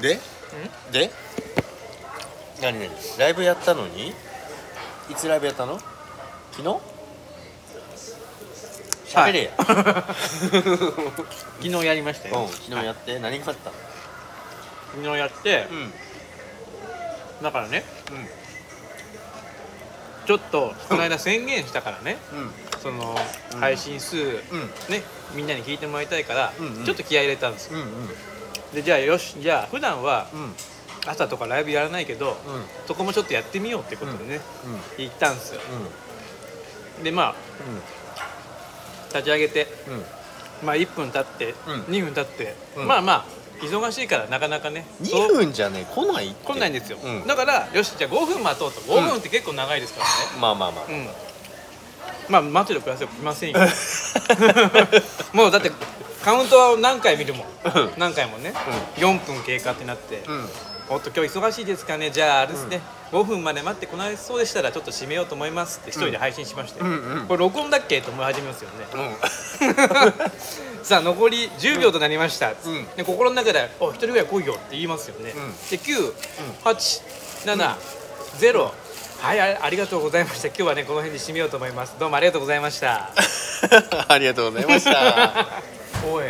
で？で？何何？ライブやったのに？いつライブやったの？昨日？喋れや、昨日やりましたよ、うん昨日やって、何があった？の昨日やってうん。だからねうん。ちょっとこの間宣言したからねうん。そのうん。配信数うん。ねみんなに聞いてもらいたいからうんうん。ちょっと気合い入れたんですよ。うんうんでじゃあよしじゃあ普段はうん。朝とかライブやらないけどうん。そこもちょっとやってみようってことでねうん。言ったんですよ。うん。でまあ立ち上げてうん。まあ1分経ってうん。2分経ってうん。まあまあ忙しいからなかなかね2分じゃね来ないって。来ないんですよ、うん。だからよしじゃあ5分待とうと。5分って結構長いですからね。まあまあまあ。うん、まあ待てるください来ませんよ。もうだってカウントは何回見るもんうん。何回もね、4分経過ってなって、うん。おっと今日忙しいですかね。じゃああれですね、5分まで待ってこないそうでしたらちょっと締めようと思いますって一人で配信しまして、うんうん。これ録音だっけと思い始めますよね、うん。さあ残り10秒となりました、うん。で心の中で「お一人ぐらい来いよ」って言いますよね、うん。で987、はいあありがとうございました。今日はねこの辺で締めようと思います。どうもありがとうございました。ありがとうございました。おい